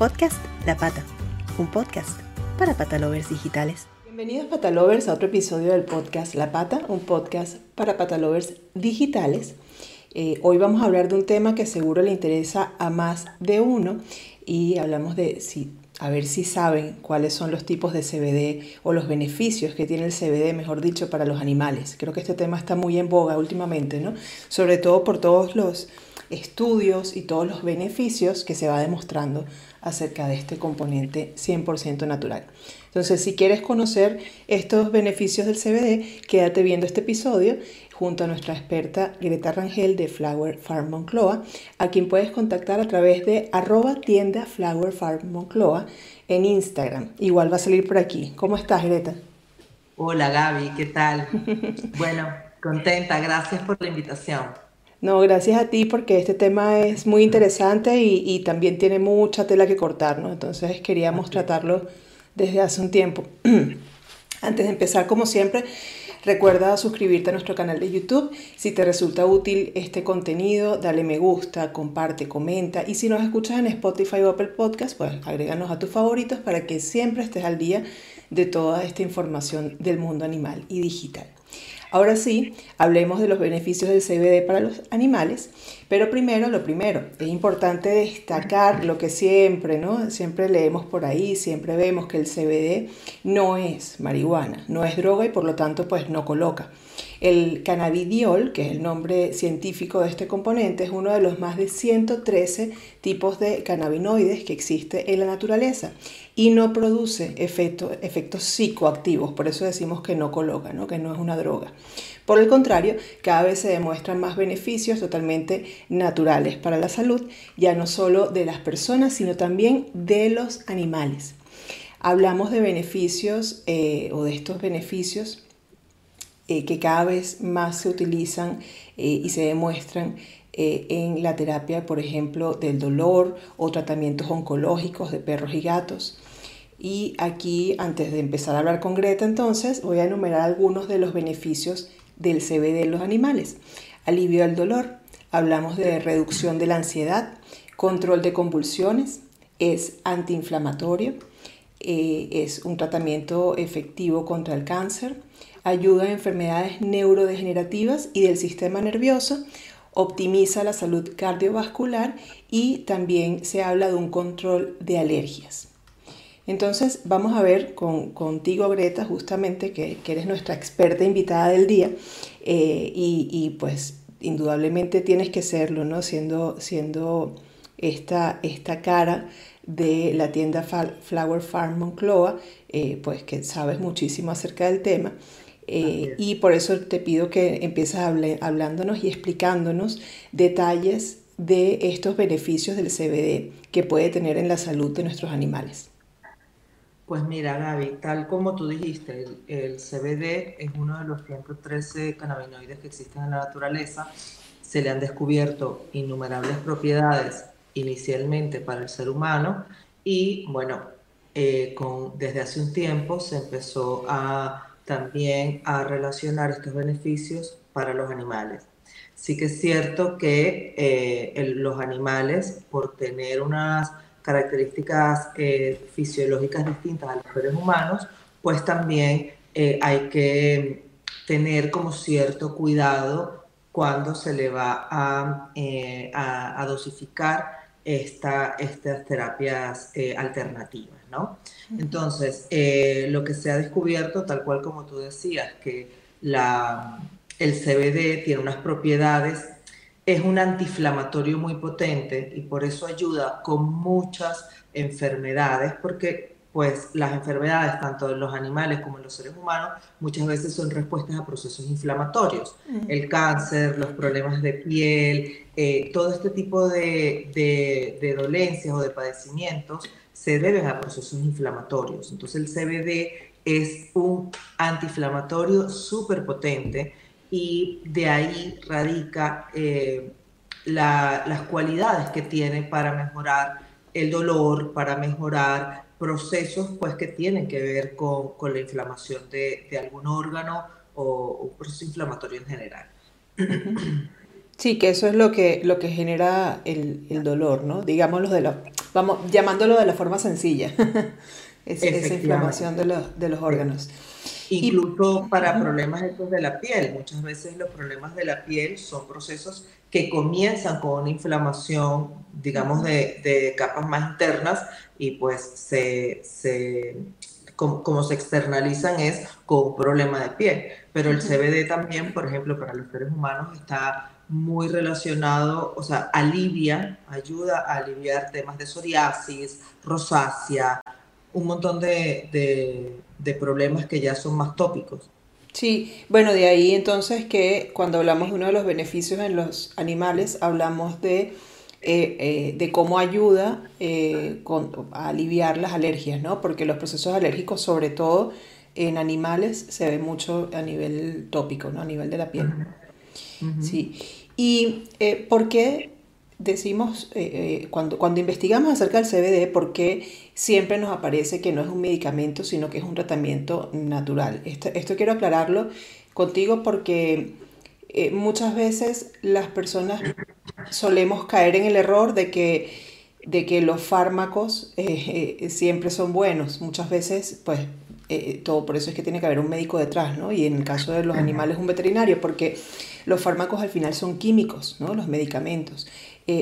Podcast La Pata, un podcast para patalovers digitales. Bienvenidos patalovers a otro episodio del podcast La Pata, un podcast para patalovers digitales. Eh, hoy vamos a hablar de un tema que seguro le interesa a más de uno y hablamos de si a ver si saben cuáles son los tipos de CBD o los beneficios que tiene el CBD, mejor dicho, para los animales. Creo que este tema está muy en boga últimamente, ¿no? Sobre todo por todos los estudios y todos los beneficios que se va demostrando acerca de este componente 100% natural. Entonces, si quieres conocer estos beneficios del CBD, quédate viendo este episodio junto a nuestra experta Greta Rangel de Flower Farm Moncloa, a quien puedes contactar a través de arroba tienda Flower Farm Moncloa en Instagram. Igual va a salir por aquí. ¿Cómo estás, Greta? Hola, Gaby, ¿qué tal? bueno, contenta, gracias por la invitación. No, gracias a ti porque este tema es muy interesante y, también tiene mucha tela que cortar, ¿no? Entonces queríamos tratarlo desde hace un tiempo. Antes de empezar, como siempre, Recuerda suscribirte a nuestro canal de YouTube. Si te resulta útil este contenido, dale me gusta, comparte, comenta. Y si nos escuchas en Spotify o Apple Podcast, pues agréganos a tus favoritos para que siempre estés al día de toda esta información del mundo animal y digital. Ahora sí, hablemos de los beneficios del CBD para los animales, pero primero, lo primero, es importante destacar lo que siempre, ¿no? Siempre leemos por ahí, siempre vemos que el CBD no es marihuana, no es droga y por lo tanto pues no coloca. El cannabidiol, que es el nombre científico de este componente, es uno de los más de 113 tipos de cannabinoides que existe en la naturaleza y no produce efectos psicoactivos, por eso decimos que no coloca, ¿no? que no es una droga. Por el contrario, cada vez se demuestran más beneficios totalmente naturales para la salud, ya no solo de las personas, sino también de los animales. Hablamos de beneficios eh, o de estos beneficios eh, que cada vez más se utilizan eh, y se demuestran en la terapia, por ejemplo, del dolor o tratamientos oncológicos de perros y gatos. Y aquí, antes de empezar a hablar con Greta, entonces, voy a enumerar algunos de los beneficios del CBD en los animales. Alivio del dolor, hablamos de reducción de la ansiedad, control de convulsiones, es antiinflamatorio, es un tratamiento efectivo contra el cáncer, ayuda a enfermedades neurodegenerativas y del sistema nervioso, optimiza la salud cardiovascular. Y también se habla de un control de alergias. Entonces vamos a ver con, contigo, Greta, justamente que, eres nuestra experta invitada del día eh, y, pues indudablemente tienes que serlo, ¿no? Siendo, siendo esta, esta cara de la tienda Flower Farm Moncloa, eh, pues que sabes muchísimo acerca del tema. Eh, y por eso te pido que empieces hablándonos y explicándonos detalles de estos beneficios del CBD que puede tener en la salud de nuestros animales. Pues mira, Gaby, tal como tú dijiste, el, CBD es uno de los 113 cannabinoides que existen en la naturaleza. Se le han descubierto innumerables propiedades inicialmente para el ser humano y bueno, eh, con, desde hace un tiempo se empezó a también a relacionar estos beneficios para los animales. Sí que es cierto que eh, los animales, por tener unas características eh, fisiológicas distintas a los seres humanos, pues también eh, hay que tener como cierto cuidado cuando se le va a, a, dosificar esta, estas terapias alternativas. Entonces, eh, lo que se ha descubierto, tal cual como tú decías, que la, el CBD tiene unas propiedades, es un antiinflamatorio muy potente y por eso ayuda con muchas enfermedades, porque pues las enfermedades, tanto en los animales como en los seres humanos, muchas veces son respuestas a procesos inflamatorios. El cáncer, los problemas de piel, eh, todo este tipo de, de, dolencias o de padecimientos se deben a procesos inflamatorios. Entonces el CBD es un antiinflamatorio súper potente y de ahí radica eh, las cualidades que tiene para mejorar el dolor, para mejorar procesos pues, que tienen que ver con, con la inflamación de, de, algún órgano o un proceso inflamatorio en general. Sí, que eso es lo que, lo que genera el, el dolor, ¿no? Digámoslo de la vamos llamándolo de la forma sencilla, esa inflamación de los, de los órganos. Incluso para problemas estos de la piel, muchas veces los problemas de la piel son procesos que comienzan con una inflamación, digamos, de, de capas más internas y pues se, se como, se externalizan es con un problema de piel. Pero el CBD también, por ejemplo, para los seres humanos está muy relacionado, o sea, alivia, ayuda a aliviar temas de psoriasis, rosácea, un montón de, de problemas que ya son más tópicos. Sí, bueno, de ahí entonces que cuando hablamos de uno de los beneficios en los animales, hablamos de eh, eh, de cómo ayuda eh, a aliviar las alergias, ¿no? Porque los procesos alérgicos, sobre todo en animales, se ve mucho a nivel tópico, ¿no? A nivel de la piel. Sí. ¿Y por qué decimos, cuando, cuando investigamos acerca del CBD, por qué siempre nos aparece que no es un medicamento, sino que es un tratamiento natural? Esto, esto quiero aclararlo contigo porque muchas veces las personas solemos caer en el error de que, de que los fármacos eh, eh, siempre son buenos. Muchas veces, pues, eh, todo por eso es que tiene que haber un médico detrás, ¿no? Y en el caso de los animales, un veterinario, porque los fármacos al final son químicos, ¿no? Los medicamentos.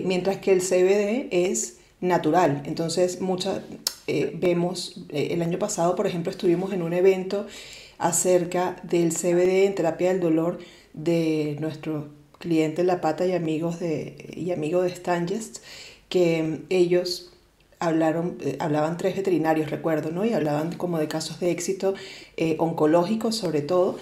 Mientras que el CBD es natural. Entonces, muchas, vemos, el año pasado, por ejemplo, estuvimos en un evento acerca del CBD en terapia del dolor de nuestro cliente La Pata y amigos de, y amigo de Stangest, que ellos hablaron, eh, hablaban tres veterinarios, recuerdo, ¿no? Y hablaban como de casos de éxito eh, oncológicos sobre todo,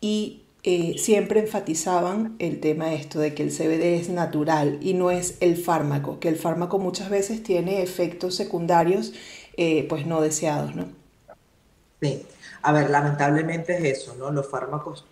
y eh, siempre enfatizaban el tema esto de que el CBD es natural y no es el fármaco, que el fármaco muchas veces tiene efectos secundarios pues no deseados, ¿no? Sí, a ver, lamentablemente es eso, ¿no? Los fármacos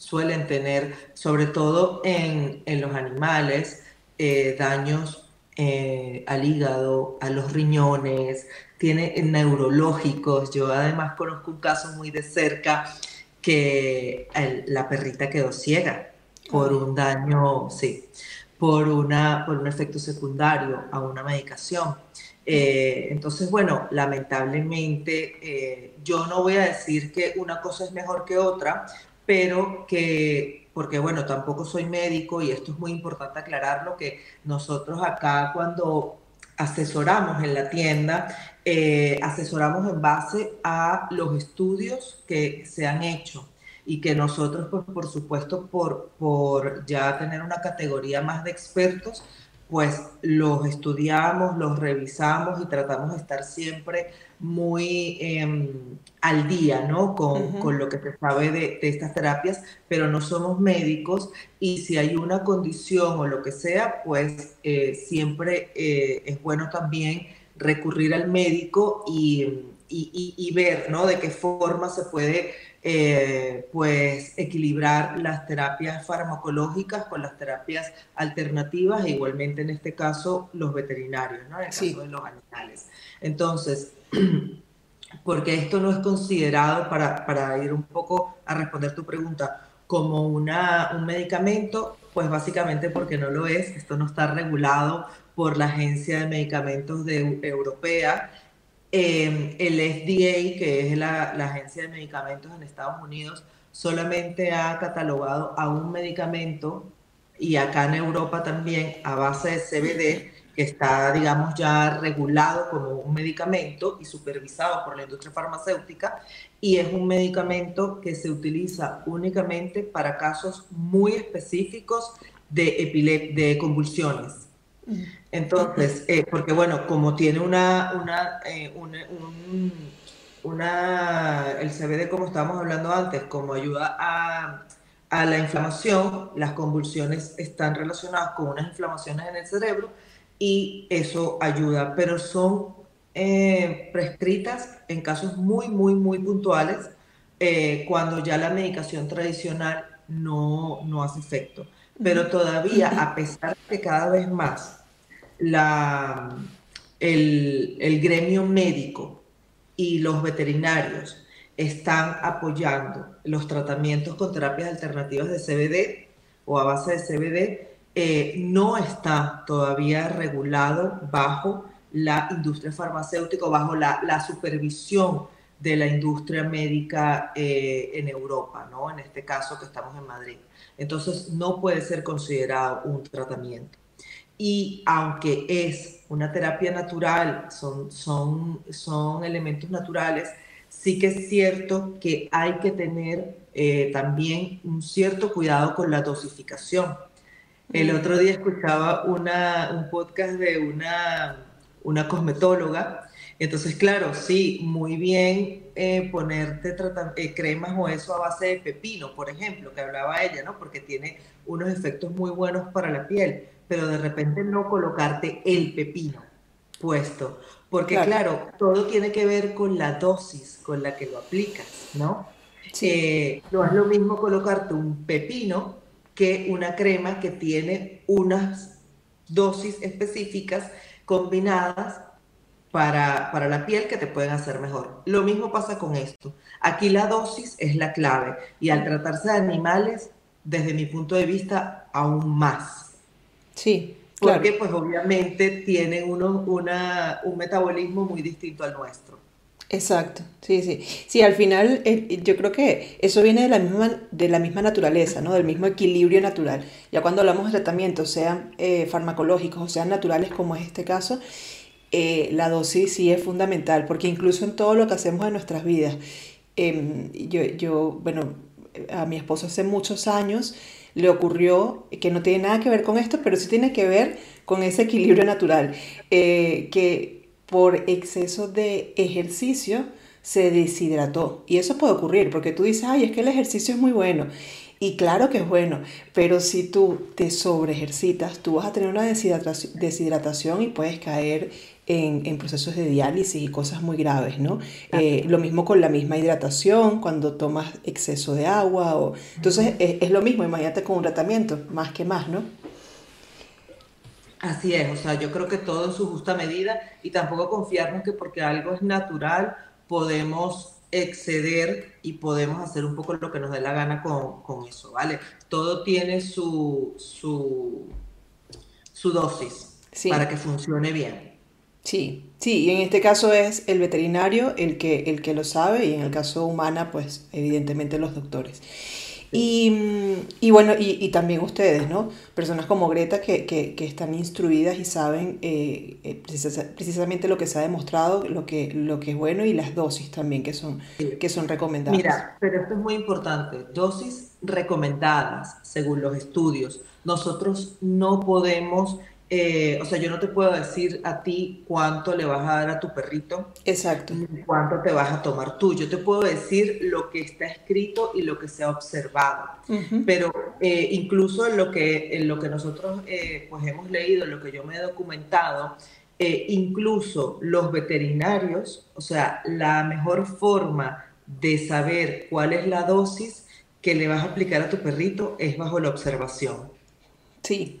suelen tener, sobre todo en, los animales, eh, daños eh, al hígado, a los riñones, tiene neurológicos. Yo además conozco un caso muy de cerca que la perrita quedó ciega por un daño, sí, por, una, por un efecto secundario a una medicación. Eh, entonces, bueno, lamentablemente yo no voy a decir que una cosa es mejor que otra, pero que, porque bueno, tampoco soy médico y esto es muy importante aclararlo, que nosotros acá cuando asesoramos en la tienda, eh, asesoramos en base a los estudios que se han hecho y que nosotros, pues, por supuesto, por, por ya tener una categoría más de expertos, pues los estudiamos, los revisamos y tratamos de estar siempre muy em, al día, ¿no? Con, lo que se sabe de, estas terapias, pero no somos médicos y si hay una condición o lo que sea, pues eh, siempre eh, es bueno también recurrir al médico y, y, ver, ¿no? De qué forma se puede eh, pues equilibrar las terapias farmacológicas con las terapias alternativas e igualmente en este caso los veterinarios, ¿no? en el caso de los animales. Entonces, porque esto no es considerado, para, para, ir un poco a responder tu pregunta, como una, un medicamento, pues básicamente porque no lo es, esto no está regulado por la Agencia de Medicamentos de, Europea Em, el FDA, que es la, Agencia de Medicamentos en Estados Unidos, solamente ha catalogado a un medicamento y acá en Europa también a base de CBD, que está, digamos, ya regulado como un medicamento y supervisado por la industria farmacéutica, y es un medicamento que se utiliza únicamente para casos muy específicos de, de convulsiones. Entonces, eh, porque bueno, como tiene una, una, eh, una, el CBD, como estábamos hablando antes, como ayuda a, a, la inflamación, las convulsiones están relacionadas con unas inflamaciones en el cerebro y eso ayuda, pero son eh, prescritas en casos muy, muy, muy puntuales cuando ya la medicación tradicional no, no hace efecto. Pero todavía, a pesar de que cada vez más la, el, gremio médico y los veterinarios están apoyando los tratamientos con terapias alternativas de CBD o a base de CBD, eh, no está todavía regulado bajo la industria farmacéutica, bajo la, la supervisión de la industria médica eh, en Europa, ¿no? En este caso que estamos en Madrid. Entonces, no puede ser considerado un tratamiento. Y aunque es una terapia natural, son, son, son elementos naturales, sí que es cierto que hay que tener eh, también un cierto cuidado con la dosificación. El otro día escuchaba una, un podcast de una, una cosmetóloga entonces, claro, sí, muy bien eh, ponerte eh, cremas o eso a base de pepino, por ejemplo, que hablaba ella, ¿no? Porque tiene unos efectos muy buenos para la piel, pero de repente no colocarte el pepino puesto, porque claro, todo tiene que ver con la dosis con la que lo aplicas, ¿no? Sí. Eh, no es lo mismo colocarte un pepino que una crema que tiene unas dosis específicas combinadas para, para, la piel que te pueden hacer mejor. Lo mismo pasa con esto. Aquí la dosis es la clave y al tratarse de animales, desde mi punto de vista, aún más. Sí. Porque pues obviamente tienen uno, una, un metabolismo muy distinto al nuestro. Exacto, sí, sí. Sí, al final eh, yo creo que eso viene de la, misma, de la misma naturaleza, ¿no? Del mismo equilibrio natural. Ya cuando hablamos de tratamientos, sean eh, farmacológicos o sean naturales, como es este caso, eh, la dosis sí es fundamental, porque incluso en todo lo que hacemos en nuestras vidas, em, yo, yo, bueno, a mi esposo hace muchos años le ocurrió, que no tiene nada que ver con esto, pero sí tiene que ver con ese equilibrio natural, eh, que por exceso de ejercicio se deshidrató. Y eso puede ocurrir, porque tú dices, ay, es que el ejercicio es muy bueno. Y claro que es bueno, pero si tú te sobreejercitas, tú vas a tener una deshidratación y puedes caer en, procesos de diálisis y cosas muy graves, ¿no? Eh, lo mismo con la misma hidratación, cuando tomas exceso de agua. O... Entonces es, lo mismo, imagínate con un tratamiento, más que más, ¿no? Así es, o sea, yo creo que todo en su justa medida y tampoco confiarnos que porque algo es natural podemos exceder y podemos hacer un poco lo que nos dé la gana con, eso, ¿vale? Todo tiene su, su, su dosis para que funcione bien. Sí, sí, y en este caso es el veterinario el que, el que lo sabe y en el caso humana, pues evidentemente los doctores. Y, y bueno, y, y, también ustedes, ¿no? Personas como Greta que, que, que están instruidas y saben eh, eh precisamente lo que se ha demostrado, lo que, lo que es bueno y las dosis también que son, que son recomendadas. Mira, pero esto es muy importante, dosis recomendadas según los estudios. Nosotros no podemos eh, o sea, yo no te puedo decir a ti cuánto le vas a dar a tu perrito. Exacto. cuánto te vas a tomar tú. Yo te puedo decir lo que está escrito y lo que se ha observado. Pero eh, incluso en lo que, en lo que nosotros eh, pues hemos leído, en lo que yo me he documentado, incluso los veterinarios, o sea, la mejor forma de saber cuál es la dosis que le vas a aplicar a tu perrito es bajo la observación. Sí,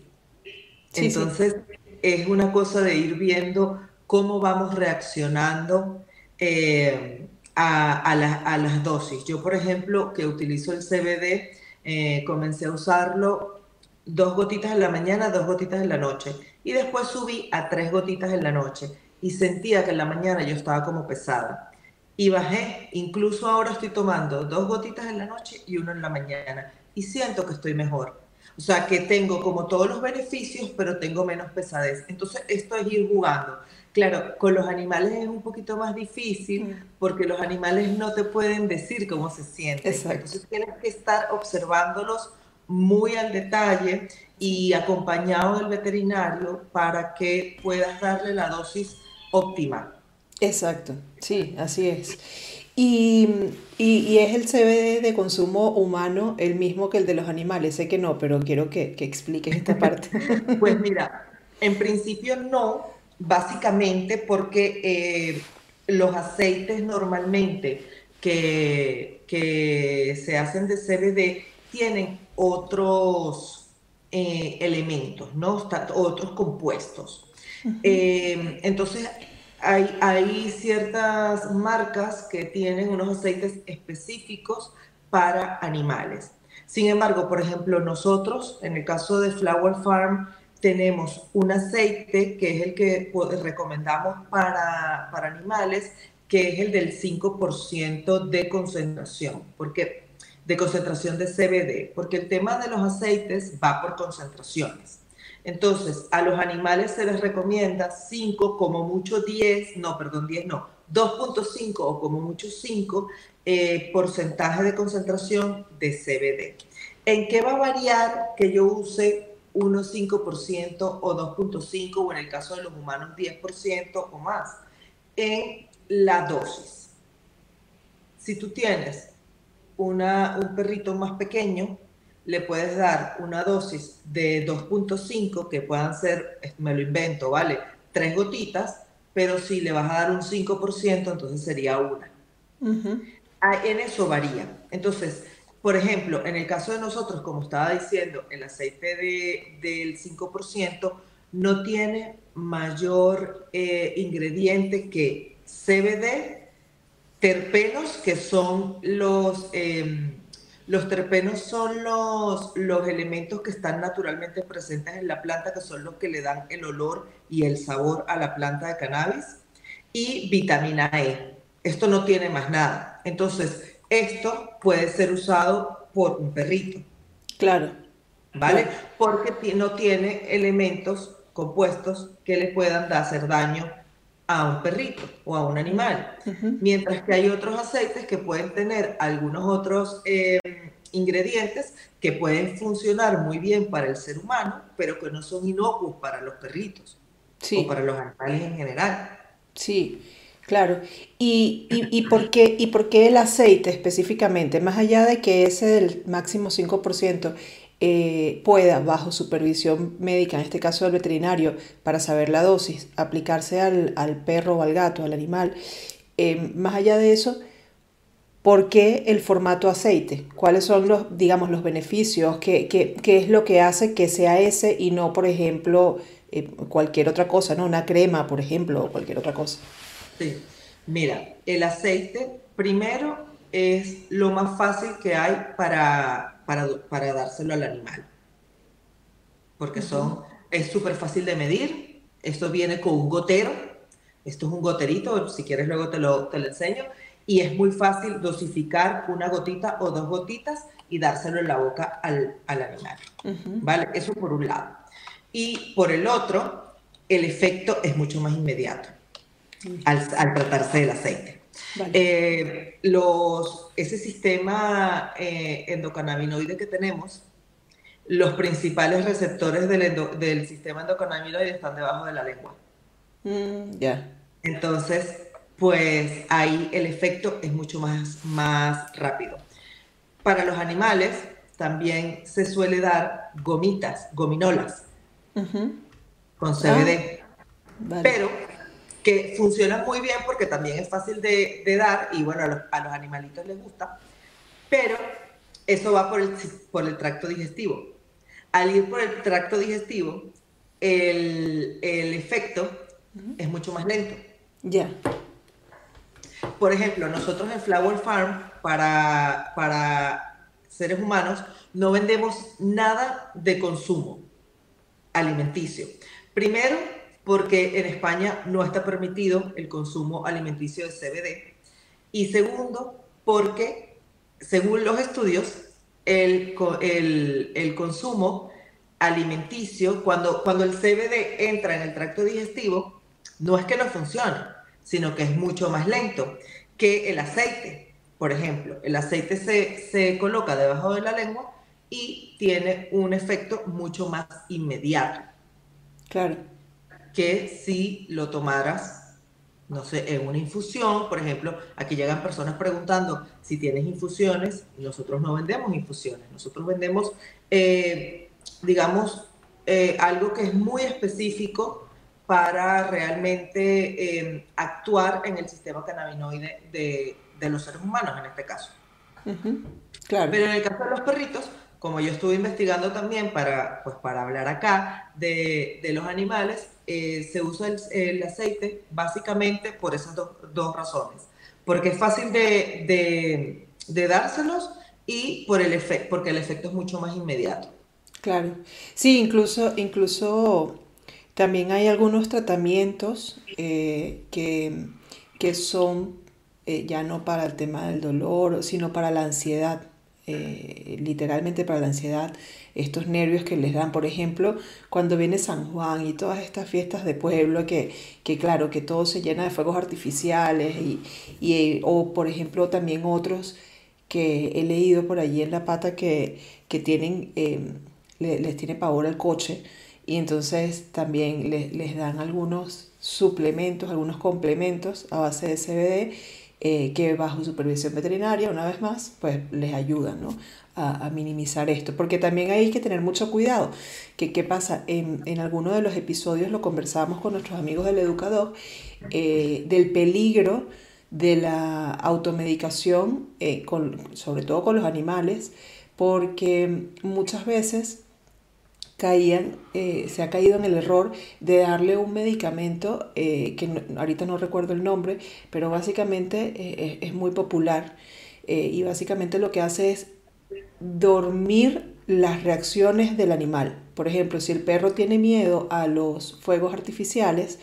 entonces, es una cosa de ir viendo cómo vamos reaccionando eh, a, las dosis. Yo, por ejemplo, que utilizo el CBD, eh, comencé a usarlo dos gotitas en la mañana, dos gotitas en la noche. Y después subí a tres gotitas en la noche. Y sentía que en la mañana yo estaba como pesada. Y bajé, incluso ahora estoy tomando dos gotitas en la noche y uno en la mañana. Y siento que estoy mejor. O sea, que tengo como todos los beneficios, pero tengo menos pesadez. Entonces, esto es ir jugando. Claro, con los animales es un poquito más difícil porque los animales no te pueden decir cómo se sienten. Entonces, tienes que estar observándolos muy al detalle y acompañado del veterinario para que puedas darle la dosis óptima. Exacto, sí, así es. Y, y, es el CBD de consumo humano el mismo que el de los animales. Sé que no, pero quiero que, que expliques esta parte. pues mira, en principio no, básicamente porque eh, los aceites normalmente que, que, se hacen de CBD tienen otros eh, elementos, ¿no? otros compuestos. Eh, entonces, hay, ciertas marcas que tienen unos aceites específicos para animales. Sin embargo, por ejemplo, nosotros, en el caso de Flower Farm, tenemos un aceite que es el que recomendamos para, para animales, que es el del 5% de concentración, porque de concentración de CBD, porque el tema de los aceites va por concentraciones. Entonces, a los animales se les recomienda 5, como mucho 10, no, perdón, 10 no, 2.5 o como mucho 5 eh, porcentaje de concentración de CBD. ¿En qué va a variar que yo use 1,5% o 2.5 o en el caso de los humanos 10% o más? En la dosis. Si tú tienes una, un perrito más pequeño, le puedes dar una dosis de 2.5, que puedan ser, me lo invento, ¿vale? Tres gotitas, pero si le vas a dar un 5%, entonces sería una. Ah, en eso varía. Entonces, por ejemplo, en el caso de nosotros, como estaba diciendo, el aceite de, del 5% no tiene mayor eh, ingrediente que CBD, terpenos, que son los... Em, los terpenos son los, los elementos que están naturalmente presentes en la planta, que son los que le dan el olor y el sabor a la planta de cannabis. Y vitamina E. Esto no tiene más nada. Entonces, esto puede ser usado por un perrito. Claro. ¿Vale? Porque no tiene elementos compuestos que le puedan hacer daño a un perrito o a un animal. Mientras que hay otros aceites que pueden tener algunos otros eh, ingredientes que pueden funcionar muy bien para el ser humano, pero que no son inocuos para los perritos o para los animales en general. Sí, claro. ¿Y, y, por qué, ¿Y por qué el aceite específicamente? Más allá de que ese del máximo 5%, eh, pueda, bajo supervisión médica, en este caso del veterinario, para saber la dosis, aplicarse al, perro o al gato, al animal. Eh, más allá de eso, ¿por qué el formato aceite? ¿Cuáles son los, digamos, los beneficios? ¿Qué, qué, es lo que hace que sea ese y no, por ejemplo, eh, cualquier otra cosa, ¿no? Una crema, por ejemplo, o cualquier otra cosa. Sí, mira, el aceite primero es lo más fácil que hay para para, dárselo al animal. Porque son, es súper fácil de medir. Esto viene con un gotero. Esto es un goterito, si quieres luego te lo, te lo enseño. Y es muy fácil dosificar una gotita o dos gotitas y dárselo en la boca al, al animal. ¿Vale? Eso por un lado. Y por el otro, el efecto es mucho más inmediato al, al tratarse del aceite. Eh, los, ese sistema eh, endocannabinoide que tenemos, los principales receptores del, del, sistema endocannabinoide están debajo de la lengua. Mm, ya. Entonces, pues ahí el efecto es mucho más, más rápido. Para los animales también se suele dar gomitas, gominolas, con CBD. Ah, Pero que funciona muy bien porque también es fácil de, dar y bueno, a los, animalitos les gusta, pero eso va por el, por el tracto digestivo. Al ir por el tracto digestivo, el, el efecto es mucho más lento. Ya. Por ejemplo, nosotros en Flower Farm, para, para seres humanos, no vendemos nada de consumo alimenticio. Primero, porque en España no está permitido el consumo alimenticio de CBD. Y segundo, porque según los estudios, el, el, consumo alimenticio, cuando, cuando el CBD entra en el tracto digestivo, no es que no funcione, sino que es mucho más lento que el aceite. Por ejemplo, el aceite se, se coloca debajo de la lengua y tiene un efecto mucho más inmediato. Claro que si lo tomaras, no sé, en una infusión, por ejemplo, aquí llegan personas preguntando si tienes infusiones, nosotros no vendemos infusiones, nosotros vendemos, eh, digamos, eh, algo que es muy específico para realmente eh, actuar en el sistema cannabinoide de, de, los seres humanos, en este caso. Claro. Pero en el caso de los perritos, como yo estuve investigando también para, pues, para hablar acá de, de los animales, eh, se usa el, aceite básicamente por esas dos razones. Porque es fácil de, de, dárselos y por el porque el efecto es mucho más inmediato. Claro. Sí, incluso, incluso también hay algunos tratamientos eh, que, que, son eh, ya no para el tema del dolor, sino para la ansiedad. Eh, literalmente para la ansiedad, estos nervios que les dan, por ejemplo, cuando viene San Juan y todas estas fiestas de pueblo, que, que claro, que todo se llena de fuegos artificiales, y, y, o por ejemplo también otros que he leído por allí en la pata que, que tienen, les tiene pavor al coche, y entonces también les, les dan algunos suplementos, algunos complementos a base de CBD eh, que bajo supervisión veterinaria, una vez más, pues les ayudan ¿no? a, minimizar esto. Porque también hay que tener mucho cuidado. Que, ¿Qué pasa? En, en algunos de los episodios lo conversamos con nuestros amigos del educador eh, del peligro de la automedicación, eh, con, sobre todo con los animales, porque muchas veces caían, eh, se ha caído en el error de darle un medicamento eh, que ahorita no recuerdo el nombre, pero básicamente eh, es muy popular y básicamente lo que hace es dormir las reacciones del animal. Por ejemplo, si el perro tiene miedo a los fuegos artificiales,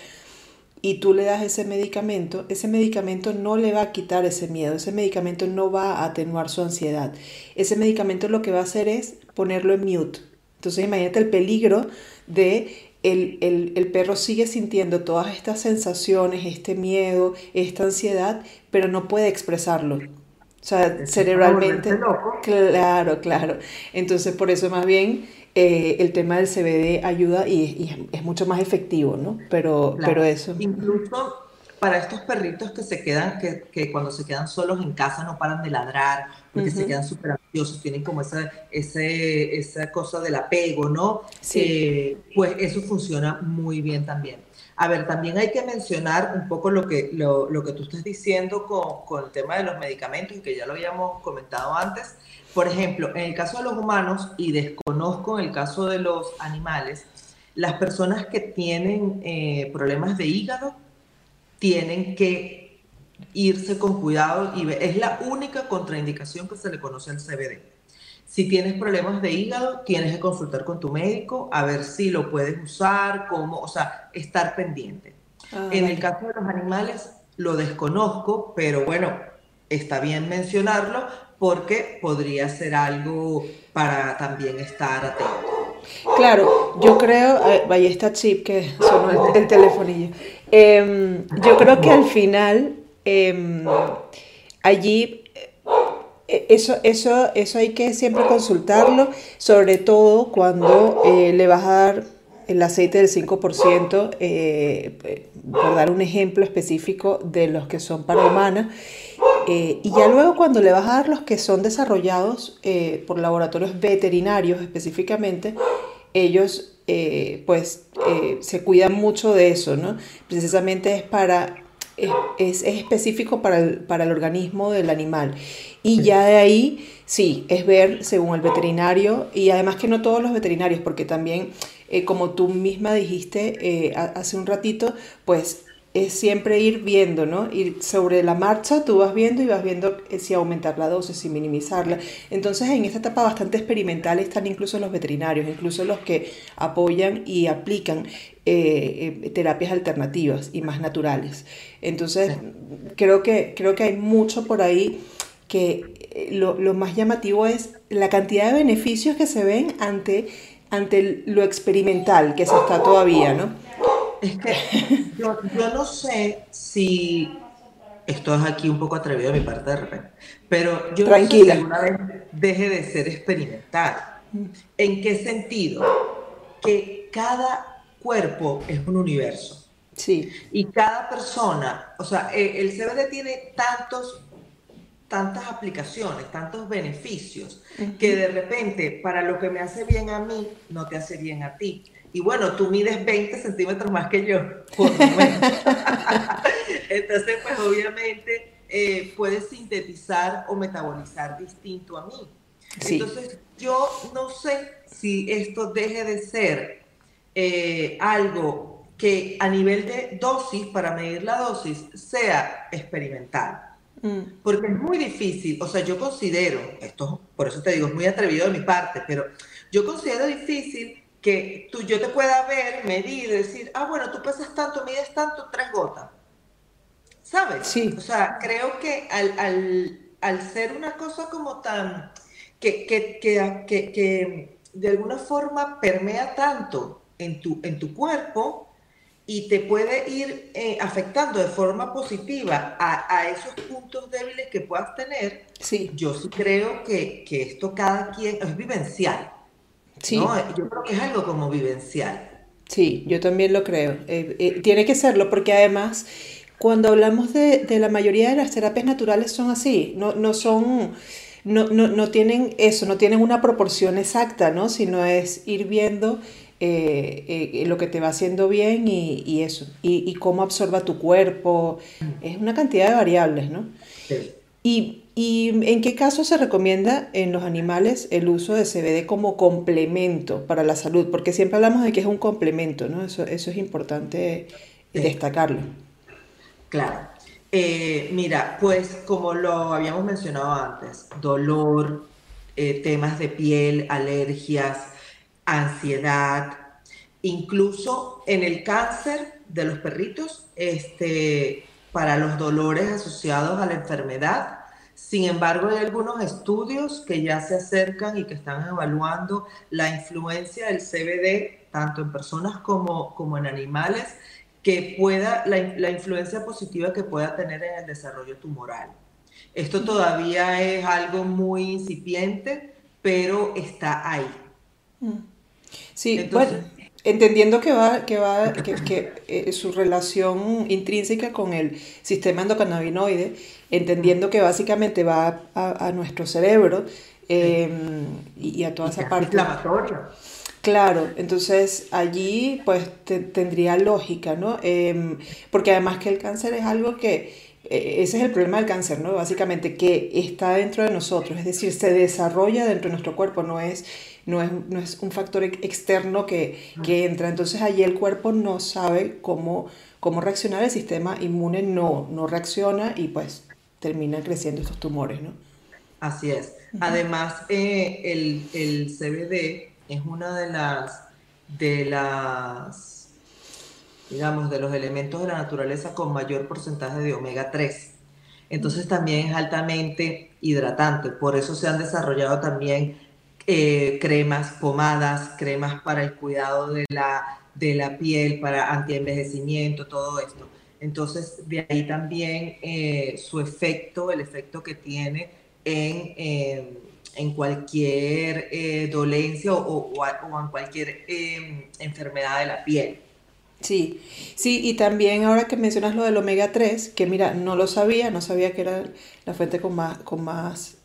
y tú le das ese medicamento, ese medicamento no le va a quitar ese miedo, ese medicamento no va a atenuar su ansiedad. Ese medicamento lo que va a hacer es ponerlo en mute, entonces imagínate el peligro de el, el, el, perro sigue sintiendo todas estas sensaciones, este miedo, esta ansiedad, pero no puede expresarlo. O sea, cerebralmente. Claro, claro. Entonces, por eso más bien eh, el tema del CBD ayuda y, y, es mucho más efectivo, ¿no? Pero, pero eso. Incluso para estos perritos que se quedan, que, que, cuando se quedan solos en casa no paran de ladrar, porque se quedan súper ansiosos, tienen como esa, ese, esa cosa del apego, ¿no? Sí. Eh, pues eso funciona muy bien también. A ver, también hay que mencionar un poco lo que, lo, lo que tú estás diciendo con, con, el tema de los medicamentos, que ya lo habíamos comentado antes. Por ejemplo, en el caso de los humanos, y desconozco en el caso de los animales, las personas que tienen eh, problemas de hígado, tienen que irse con cuidado y es la única contraindicación que se le conoce al CBD. Si tienes problemas de hígado, tienes que consultar con tu médico a ver si lo puedes usar, cómo, o sea, estar pendiente. Ah, en el caso de los animales, lo desconozco, pero bueno, está bien mencionarlo porque podría ser algo para también estar atento. Claro, yo creo, ahí está Chip que sonó el, el telefonillo. Eh, yo creo que al final eh, allí eh, eso, eso, eso hay que siempre consultarlo, sobre todo cuando eh, le vas a dar el aceite del 5%, eh, por dar un ejemplo específico de los que son para humanas. y ya luego cuando le vas a dar los que son desarrollados por laboratorios veterinarios específicamente, ellos eh, pues eh, se cuidan mucho de eso, ¿no? Precisamente es para, es, es, específico para el, para el organismo del animal. Y ya de ahí, sí, es ver según el veterinario, y además que no todos los veterinarios, porque también, eh, como tú misma dijiste hace un ratito, pues es siempre ir viendo, ¿no? Ir sobre la marcha, tú vas viendo y vas viendo eh, si aumentar la dosis, si minimizarla. Entonces, en esta etapa bastante experimental están incluso los veterinarios, incluso los que apoyan y aplican eh, eh, terapias alternativas y más naturales. Entonces, creo que, creo que hay mucho por ahí que lo, lo más llamativo es la cantidad de beneficios que se ven ante, ante lo experimental que se está todavía, ¿no? Es que yo, yo, no sé si esto es aquí un poco atrevido de mi parte de repente, pero yo Tranquila. no sé alguna vez deje de ser experimental. ¿En qué sentido? Que cada cuerpo es un universo. Sí. Y cada persona, o sea, e, el CBD tiene tantos tantas aplicaciones, tantos beneficios, uh -huh. que de repente para lo que me hace bien a mí, no te hace bien a ti. Y bueno, tú mides 20 centímetros más que yo, por lo menos. Entonces, pues obviamente eh, puedes sintetizar o metabolizar distinto a mí. Sí. Entonces, yo no sé si esto deje de ser eh, algo que a nivel de dosis, para medir la dosis, sea experimental. Mm. Porque es muy difícil, o sea, yo considero, esto por eso te digo, es muy atrevido de mi parte, pero yo considero difícil que tú, yo te pueda ver, medir, decir, ah, bueno, tú pesas tanto, mides tanto, tres gotas. ¿Sabes? Sí. O sea, creo que al, ser una cosa como tan, que, que, que, que, de alguna forma permea tanto en tu, en tu cuerpo, y te puede ir eh, afectando de forma positiva a, esos puntos débiles que puedas tener, sí. yo sí creo que, que esto cada quien es vivencial. Sí. Yo creo que es algo como vivencial. Sí, yo también lo creo. Eh, eh, tiene que serlo porque además cuando hablamos de, de, la mayoría de las terapias naturales son así, no, no son... No, no, no tienen eso, no tienen una proporción exacta, ¿no? Sino es ir viendo eh, eh, lo que te va haciendo bien y, eso, y, cómo absorba tu cuerpo, es una cantidad de variables, ¿no? Y, en qué caso se recomienda en los animales el uso de CBD como complemento para la salud? Porque siempre hablamos de que es un complemento, ¿no? Eso, eso es importante destacarlo. Claro. Eh, mira, pues como lo habíamos mencionado antes, dolor, temas de piel, alergias, ansiedad, incluso en el cáncer de los perritos, este, para los dolores asociados a la enfermedad. Sin embargo, hay algunos estudios que ya se acercan y que están evaluando la influencia del CBD tanto en personas como, como en animales, que pueda, la, la influencia positiva que pueda tener en el desarrollo tumoral. Esto todavía es algo muy incipiente, pero está ahí. Mm. Sí, bueno, entendiendo que va, que va, que, eh, su relación intrínseca con el sistema endocannabinoide, entendiendo que básicamente va a, nuestro cerebro em, y, a toda esa parte. Inflamatoria. Claro, entonces allí pues tendría lógica, ¿no? Em, porque además que el cáncer es algo que, e, ese es el problema del cáncer, ¿no? Básicamente que está dentro de nosotros, es decir, se desarrolla dentro de nuestro cuerpo, no es no es, no es un factor externo que, que, entra. Entonces allí el cuerpo no sabe cómo, cómo reaccionar, el sistema inmune no, no reacciona y pues terminan creciendo estos tumores, ¿no? Así es. Además, eh, el, el, CBD es una de las, de las, digamos, de los elementos de la naturaleza con mayor porcentaje de omega 3. Entonces también es altamente hidratante. Por eso se han desarrollado también eh, cremas, pomadas, cremas para el cuidado de la, de la piel, para antienvejecimiento, todo esto. Entonces, de ahí también eh, su efecto, el efecto que tiene en, eh, en cualquier dolencia o, o, en cualquier enfermedad de la piel. Sí, sí, y también ahora que mencionas lo del omega 3, que mira, no lo sabía, no sabía que era la fuente con más, con más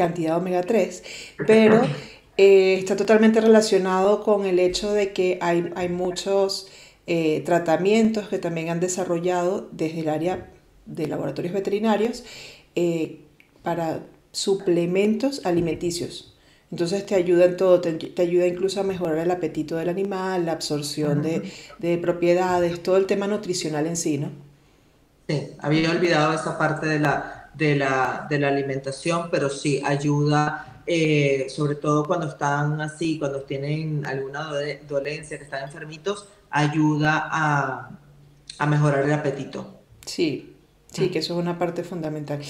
cantidad de omega 3, pero eh, está totalmente relacionado con el hecho de que hay, hay muchos eh, tratamientos que también han desarrollado desde el área de laboratorios veterinarios eh, para suplementos alimenticios. Entonces te ayuda en todo, te, ayuda incluso a mejorar el apetito del animal, la absorción de, de, propiedades, todo el tema nutricional en sí, ¿no? Sí, había olvidado esa parte de la, de la, de la alimentación, pero sí ayuda, eh, sobre todo cuando están así, cuando tienen alguna dolencia, que están enfermitos, ayuda a, a mejorar el apetito. Sí, sí, que eso es una parte fundamental.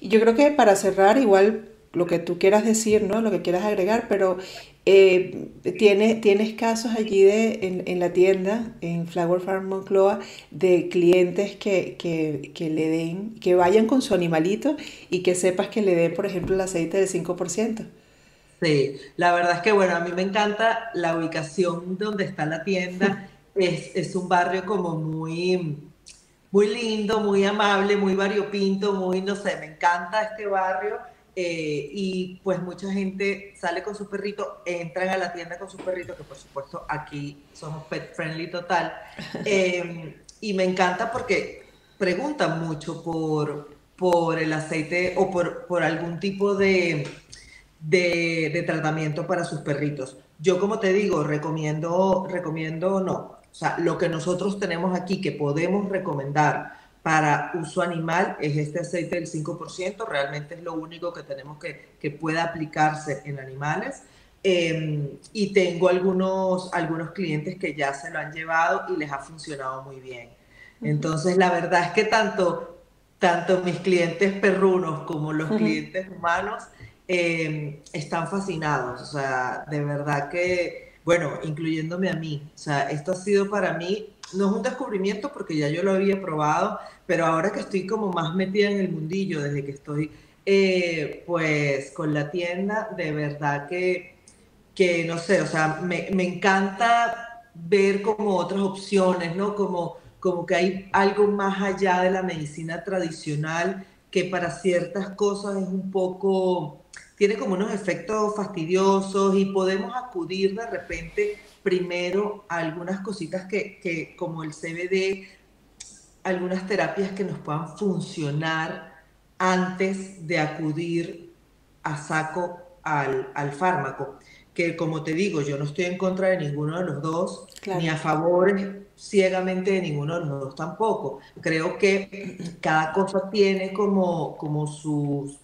Y yo creo que para cerrar, igual lo que tú quieras decir, ¿no? Lo que quieras agregar, pero eh, ¿tienes, ¿tienes, casos allí de, en, en, la tienda, en Flower Farm Moncloa, de clientes que, que, que, le den, que vayan con su animalito y que sepas que le den, por ejemplo, el aceite del 5%? Sí, la verdad es que, bueno, a mí me encanta la ubicación donde está la tienda. es, es un barrio como muy, muy lindo, muy amable, muy variopinto, muy, no sé, me encanta este barrio eh, y pues mucha gente sale con su perrito, entran a la tienda con su perrito, que por supuesto aquí somos pet friendly total. Em, y me encanta porque preguntan mucho por, por el aceite o por, por algún tipo de, de, de, tratamiento para sus perritos. Yo como te digo, recomiendo, recomiendo no. O sea, lo que nosotros tenemos aquí que podemos recomendar para uso animal es este aceite del 5%, realmente es lo único que tenemos que, que pueda aplicarse en animales. Em, y tengo algunos, algunos clientes que ya se lo han llevado y les ha funcionado muy bien. Entonces, la verdad es que tanto, tanto mis clientes perrunos como los clientes humanos em, están fascinados. O sea, de verdad que, bueno, incluyéndome a mí. O sea, esto ha sido para mí, no es un descubrimiento porque ya yo lo había probado, pero ahora que estoy como más metida en el mundillo, desde que estoy eh, pues con la tienda, de verdad que que no sé, o sea, me, me, encanta ver como otras opciones, ¿no? Como, como que hay algo más allá de la medicina tradicional que para ciertas cosas es un poco, tiene como unos efectos fastidiosos y podemos acudir de repente primero a algunas cositas que, que como el CBD, algunas terapias que nos puedan funcionar antes de acudir a saco al, al fármaco que como te digo, yo no estoy en contra de ninguno de los dos, ni a favor ciegamente de ninguno de los dos tampoco. Creo que cada cosa tiene como, como sus,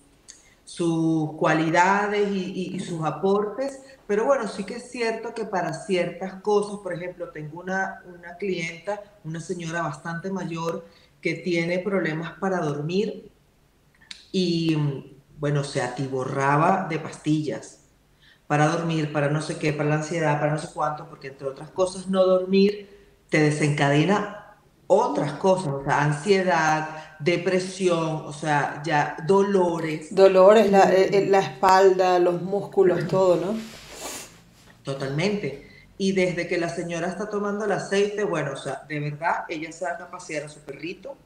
sus cualidades y, sus aportes, pero bueno, sí que es cierto que para ciertas cosas, por ejemplo, tengo una, una clienta, una señora bastante mayor, que tiene problemas para dormir y, bueno, se atiborraba de pastillas para dormir, para no sé qué, para la ansiedad, para no sé cuánto, porque entre otras cosas no dormir te desencadena otras cosas, o sea, ansiedad, depresión, o sea, ya dolores. Dolores, la, eh, eh, la espalda, los músculos, todo, ¿no? Totalmente. Y desde que la señora está tomando el aceite, bueno, o sea, de verdad, ella se da a pasear a su perrito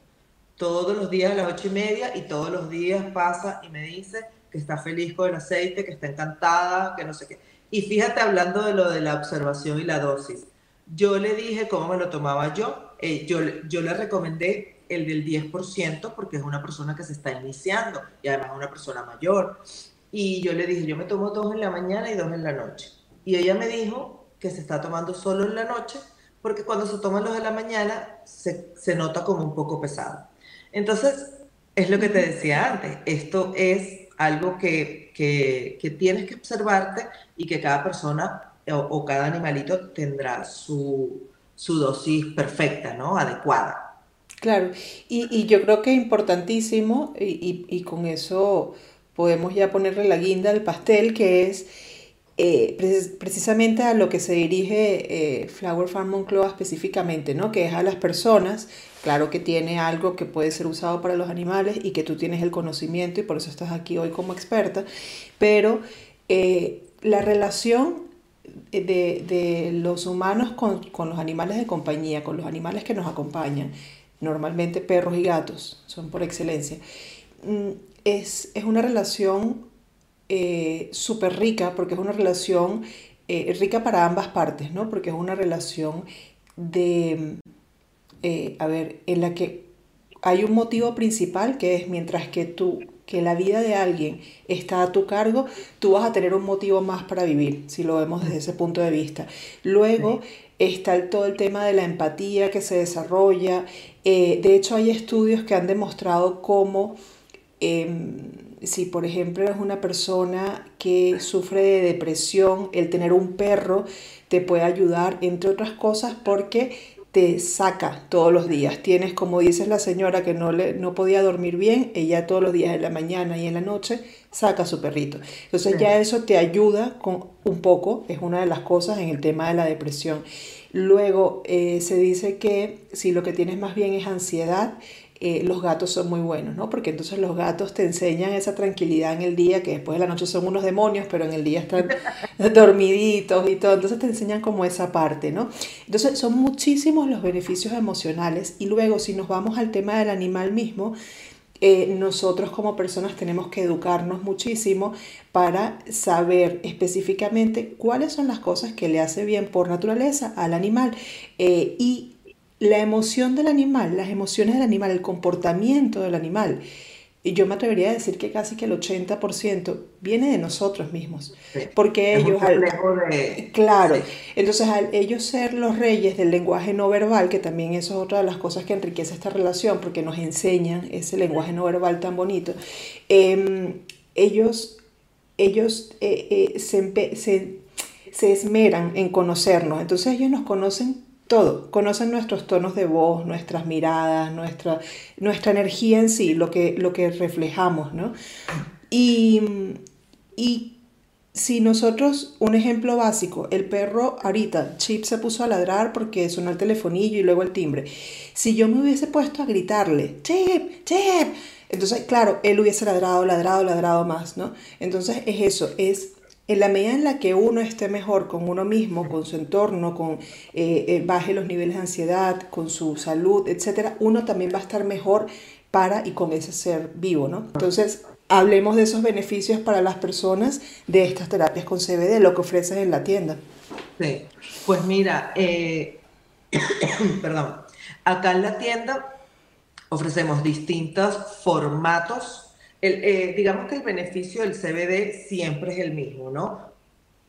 todos los días a las ocho y media y todos los días pasa y me dice, que está feliz con el aceite, que está encantada, que no sé qué. Y fíjate hablando de lo de la observación y la dosis. Yo le dije cómo me lo tomaba yo. Eh, yo, yo le recomendé el del 10% porque es una persona que se está iniciando y además una persona mayor. Y yo le dije, yo me tomo dos en la mañana y dos en la noche. Y ella me dijo que se está tomando solo en la noche porque cuando se toman los de la mañana se, se nota como un poco pesado. Entonces, es lo que te decía antes, esto es algo que, que, tienes que observarte y que cada persona o, cada animalito tendrá su, su, dosis perfecta, ¿no? Adecuada. Claro, y, y yo creo que es importantísimo, y, y, con eso podemos ya ponerle la guinda al pastel, que es eh, precisamente a lo que se dirige eh, Flower Farm Moncloa específicamente, ¿no? que es a las personas, claro que tiene algo que puede ser usado para los animales y que tú tienes el conocimiento y por eso estás aquí hoy como experta, pero eh, la relación de, de los humanos con, con, los animales de compañía, con los animales que nos acompañan, normalmente perros y gatos, son por excelencia, mm, es, es una relación eh, súper rica porque es una relación eh, rica para ambas partes, ¿no? Porque es una relación de, eh, a ver, en la que hay un motivo principal que es mientras que tú, que la vida de alguien está a tu cargo, tú vas a tener un motivo más para vivir, si lo vemos desde ese punto de vista. Luego está todo el tema de la empatía que se desarrolla. de hecho, hay estudios que han demostrado cómo em, si por ejemplo eres una persona que sufre de depresión, el tener un perro te puede ayudar, entre otras cosas, porque te saca todos los días. Tienes, como dice la señora que no, le, no podía dormir bien, ella todos los días en la mañana y en la noche saca a su perrito. Entonces ya eso te ayuda con un poco, es una de las cosas en el tema de la depresión. Luego eh, se dice que si lo que tienes más bien es ansiedad, eh, los gatos son muy buenos, ¿no? Porque entonces los gatos te enseñan esa tranquilidad en el día, que después de la noche son unos demonios, pero en el día están dormiditos y todo, entonces te enseñan como esa parte, ¿no? Entonces son muchísimos los beneficios emocionales y luego si nos vamos al tema del animal mismo, eh, nosotros como personas tenemos que educarnos muchísimo para saber específicamente cuáles son las cosas que le hace bien por naturaleza al animal eh, y la emoción del animal, las emociones del animal, el comportamiento del animal, y yo me atrevería a decir que casi que el 80% viene de nosotros mismos. Porque ellos... Al, claro, entonces al ellos ser los reyes del lenguaje no verbal, que también eso es otra de las cosas que enriquece esta relación, porque nos enseñan ese lenguaje no verbal tan bonito, em, ellos, ellos eh, eh, se, se, se esmeran en conocernos. Entonces ellos nos conocen todo, conocen nuestros tonos de voz, nuestras miradas, nuestra, nuestra energía en sí, lo que, lo que reflejamos, ¿no? Y, y si nosotros, un ejemplo básico, el perro ahorita, Chip se puso a ladrar porque sonó el telefonillo y luego el timbre. Si yo me hubiese puesto a gritarle, Chip, Chip, entonces, claro, él hubiese ladrado, ladrado, ladrado más, ¿no? Entonces es eso, es en la medida en la que uno esté mejor con uno mismo, con su entorno, con eh, eh, baje los niveles de ansiedad, con su salud, etc., uno también va a estar mejor para y con ese ser vivo, ¿no? Entonces, hablemos de esos beneficios para las personas de estas terapias con CBD, lo que ofreces en la tienda. Sí, pues mira, eh, perdón, acá en la tienda ofrecemos distintos formatos eh, digamos que el beneficio del CBD siempre es el mismo, ¿no?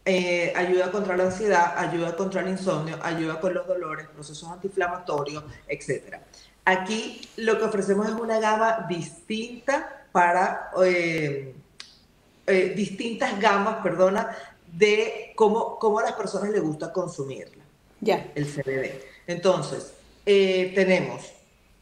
Eh, ayuda contra la ansiedad, ayuda contra el insomnio, ayuda con los dolores, procesos antiinflamatorios, etc. Aquí lo que ofrecemos es una gama distinta para eh, distintas gamas, perdona, de cómo, cómo a las personas les gusta consumirla. Ya. El CBD. Entonces, tenemos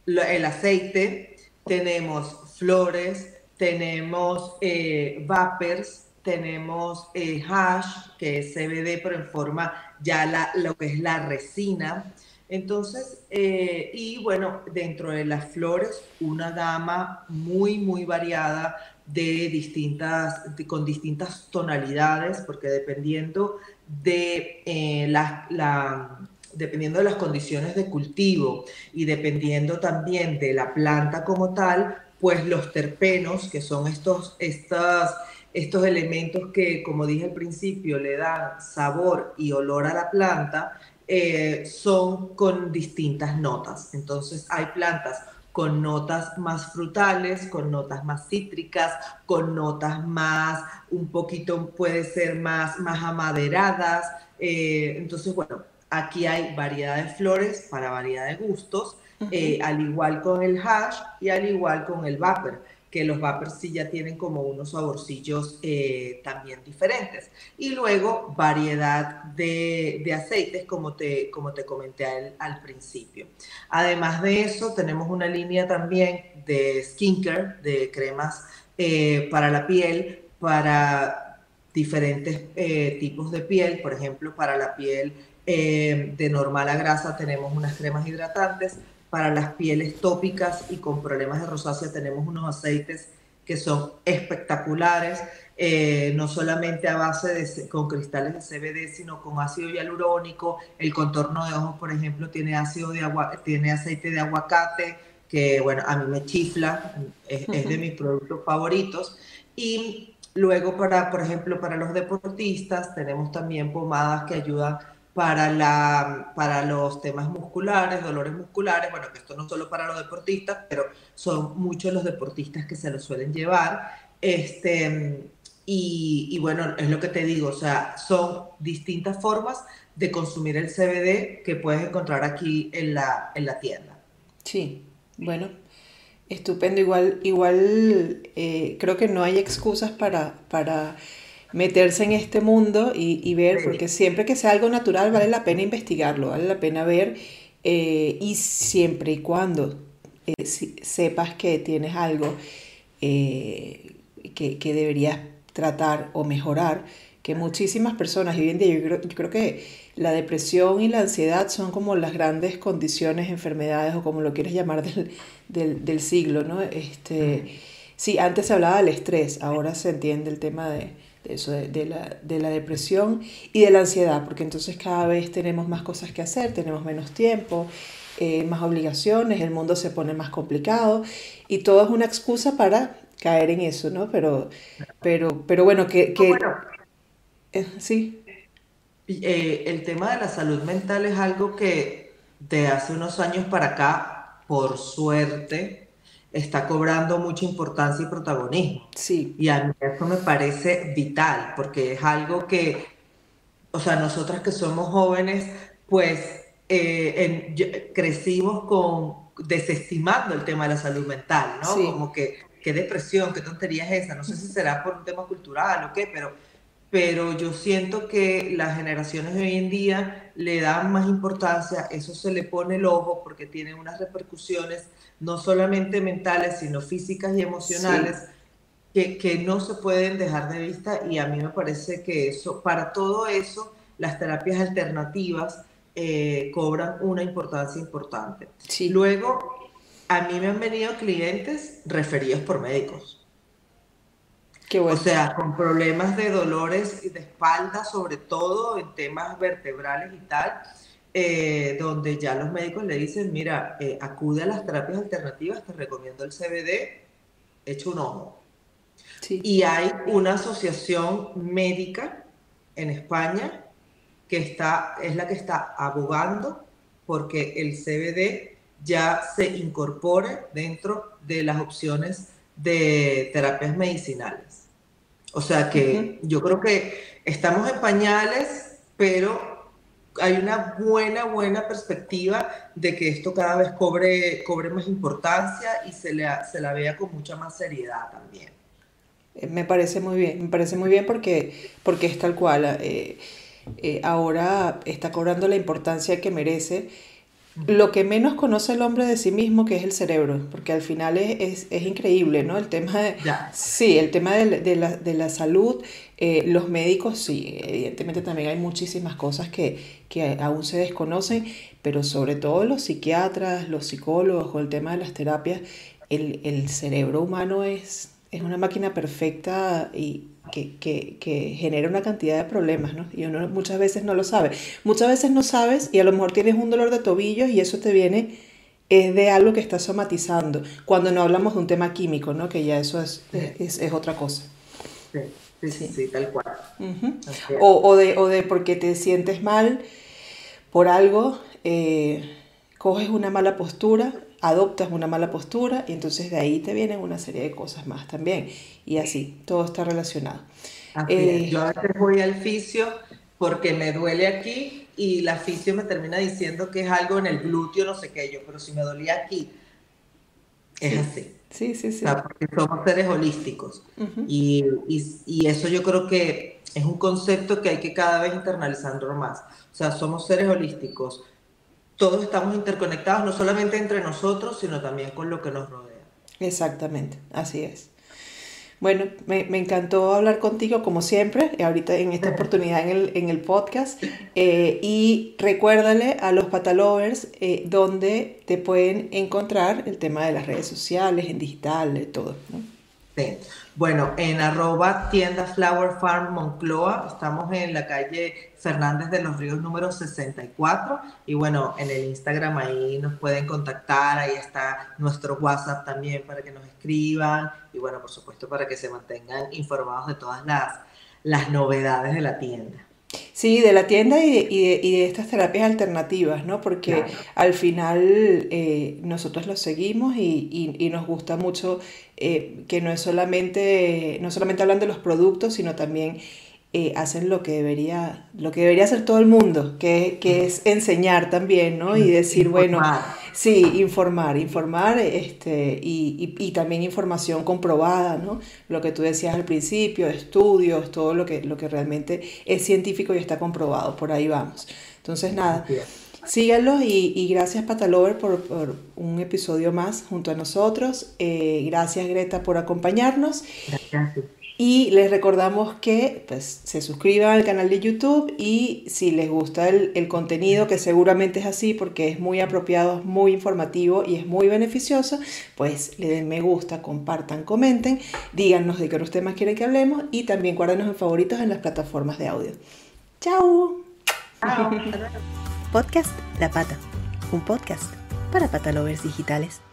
el aceite, tenemos flores, tenemos eh, vapers, tenemos eh, hash, que es CBD, pero en forma ya la, lo que es la resina. Entonces, eh, y bueno, dentro de las flores, una gama muy, muy variada de distintas, con distintas tonalidades, porque dependiendo de la, la, dependiendo de las condiciones de cultivo y dependiendo también de la planta como tal, pues los terpenos, que son estos, estas, estos elementos que, como dije al principio, le dan sabor y olor a la planta, eh, son con distintas notas. Entonces hay plantas con notas más frutales, con notas más cítricas, con notas más, un poquito puede ser más, más amaderadas. Eh, entonces, bueno, aquí hay variedad de flores para variedad de gustos eh, al igual con el hash y al igual con el vapor, que los vapors sí ya tienen como unos saborcillos eh, también diferentes. Y luego variedad de, aceites, como te, como te comenté al, principio. Además de eso, tenemos una línea también de skincare, de cremas eh, para la piel, para diferentes tipos de piel, por ejemplo, para la piel de normal a grasa tenemos unas cremas hidratantes, para las pieles tópicas y con problemas de rosácea tenemos unos aceites que son espectaculares, eh, no solamente a base de con cristales de CBD, sino con ácido hialurónico. El contorno de ojos, por ejemplo, tiene ácido de agua, tiene aceite de aguacate, que bueno, a mí me chifla, es, es de mis productos favoritos. Y luego para, por ejemplo, para los deportistas tenemos también pomadas que ayudan para, la, para los temas musculares, dolores musculares, bueno, que esto no solo para los deportistas, pero son muchos los deportistas que se lo suelen llevar. Este, y, bueno, es lo que te digo, o sea, son distintas formas de consumir el CBD que puedes encontrar aquí en la, en la tienda. Sí, bueno, estupendo. Igual, igual eh, creo que no hay excusas para, para meterse en este mundo y, ver, porque siempre que sea algo natural vale la pena investigarlo, vale la pena ver eh, y siempre y cuando eh, sepas que tienes algo eh, que, deberías tratar o mejorar, que muchísimas personas, y hoy en día yo creo, que la depresión y la ansiedad son como las grandes condiciones, enfermedades o como lo quieres llamar del, del, siglo, ¿no? Este, sí, antes se hablaba del estrés, ahora se entiende el tema de, eso de, la, de, la, depresión y de la ansiedad, porque entonces cada vez tenemos más cosas que hacer, tenemos menos tiempo, eh, más obligaciones, el mundo se pone más complicado y todo es una excusa para caer en eso, ¿no? Pero, pero, pero bueno, que... que eh, sí. Eh, el tema de la salud mental es algo que de hace unos años para acá, por suerte, está cobrando mucha importancia y protagonismo. Sí. Y a mí eso me parece vital, porque es algo que, o sea, nosotras que somos jóvenes, pues eh, crecimos con desestimando el tema de la salud mental, ¿no? Como que, qué depresión, qué tontería es esa. No sé si será por un tema cultural o qué, pero pero yo siento que las generaciones de hoy en día le dan más importancia, eso se le pone el ojo porque tiene unas repercusiones no solamente mentales, sino físicas y emocionales, que, que, no se pueden dejar de vista y a mí me parece que eso, para todo eso, las terapias alternativas eh, cobran una importancia importante. Luego, a mí me han venido clientes referidos por médicos. O sea, con problemas de dolores de espalda, sobre todo en temas vertebrales y tal, eh, donde ya los médicos le dicen, mira, eh, acude a las terapias alternativas, te recomiendo el CBD, echa un ojo. Y hay una asociación médica en España que está, es la que está abogando porque el CBD ya se incorpore dentro de las opciones de terapias medicinales. O sea que yo creo que estamos en pañales, pero hay una buena, buena perspectiva de que esto cada vez cobre, cobre más importancia y se, le, se la vea con mucha más seriedad también. Eh, me parece muy bien, me parece muy bien porque, porque es tal cual. Eh, eh, ahora está cobrando la importancia que merece lo que menos conoce el hombre de sí mismo, que es el cerebro, porque al final es, es, increíble, ¿no? El tema de, sí, el tema de, de, la, de la, salud, eh, los médicos, sí, evidentemente también hay muchísimas cosas que, que aún se desconocen, pero sobre todo los psiquiatras, los psicólogos o el tema de las terapias, el, el cerebro humano es, es una máquina perfecta y que, que, que, genera una cantidad de problemas, ¿no? Y uno muchas veces no lo sabe. Muchas veces no sabes y a lo mejor tienes un dolor de tobillos y eso te viene es de algo que estás somatizando, cuando no hablamos de un tema químico, ¿no? Que ya eso es, es, es otra cosa. Sí, sí, sí, tal cual. o, o, de, o de porque te sientes mal por algo, eh, coges una mala postura adoptas una mala postura y entonces de ahí te vienen una serie de cosas más también. Y así, todo está relacionado. Eh, yo a veces voy al fisio porque me duele aquí y la fisio me termina diciendo que es algo en el glúteo, no sé qué yo, pero si me dolía aquí, es así. Sí, sí, sí. porque somos seres holísticos. y, y, y, eso yo creo que es un concepto que hay que cada vez internalizarlo más. O sea, somos seres holísticos todos estamos interconectados, no solamente entre nosotros, sino también con lo que nos rodea. Exactamente, así es. Bueno, me, encantó hablar contigo como siempre, ahorita en esta oportunidad en el, en el podcast. Eh, y recuérdale a los patalovers eh, donde te pueden encontrar el tema de las redes sociales, en digital, de todo. Sí. Bueno, en arroba tienda Flower Farm Moncloa, estamos en la calle Fernández de los Ríos número 64 y bueno, en el Instagram ahí nos pueden contactar, ahí está nuestro WhatsApp también para que nos escriban y bueno, por supuesto para que se mantengan informados de todas las, las novedades de la tienda. Sí, de la tienda y de, y de, estas terapias alternativas, ¿no? Porque al final eh, nosotros los seguimos y, y, nos gusta mucho eh, que no es solamente, no solamente hablan de los productos, sino también eh, hacen lo que debería, lo que debería hacer todo el mundo, que, que es enseñar también, ¿no? Y decir, bueno, sí, informar, informar este, y, y, y, también información comprobada, ¿no? Lo que tú decías al principio, estudios, todo lo que, lo que realmente es científico y está comprobado, por ahí vamos. Entonces, nada. Síganlos y, y, gracias Patalover por, por, un episodio más junto a nosotros. Eh, gracias Greta por acompañarnos. Gracias. Y les recordamos que pues, se suscriban al canal de YouTube y si les gusta el, el, contenido, que seguramente es así porque es muy apropiado, muy informativo y es muy beneficioso, pues le den me gusta, compartan, comenten, díganos de qué otros temas quieren que hablemos y también guárdenos en favoritos en las plataformas de audio. ¡Chao! podcast La Pata, un podcast para patalovers digitales.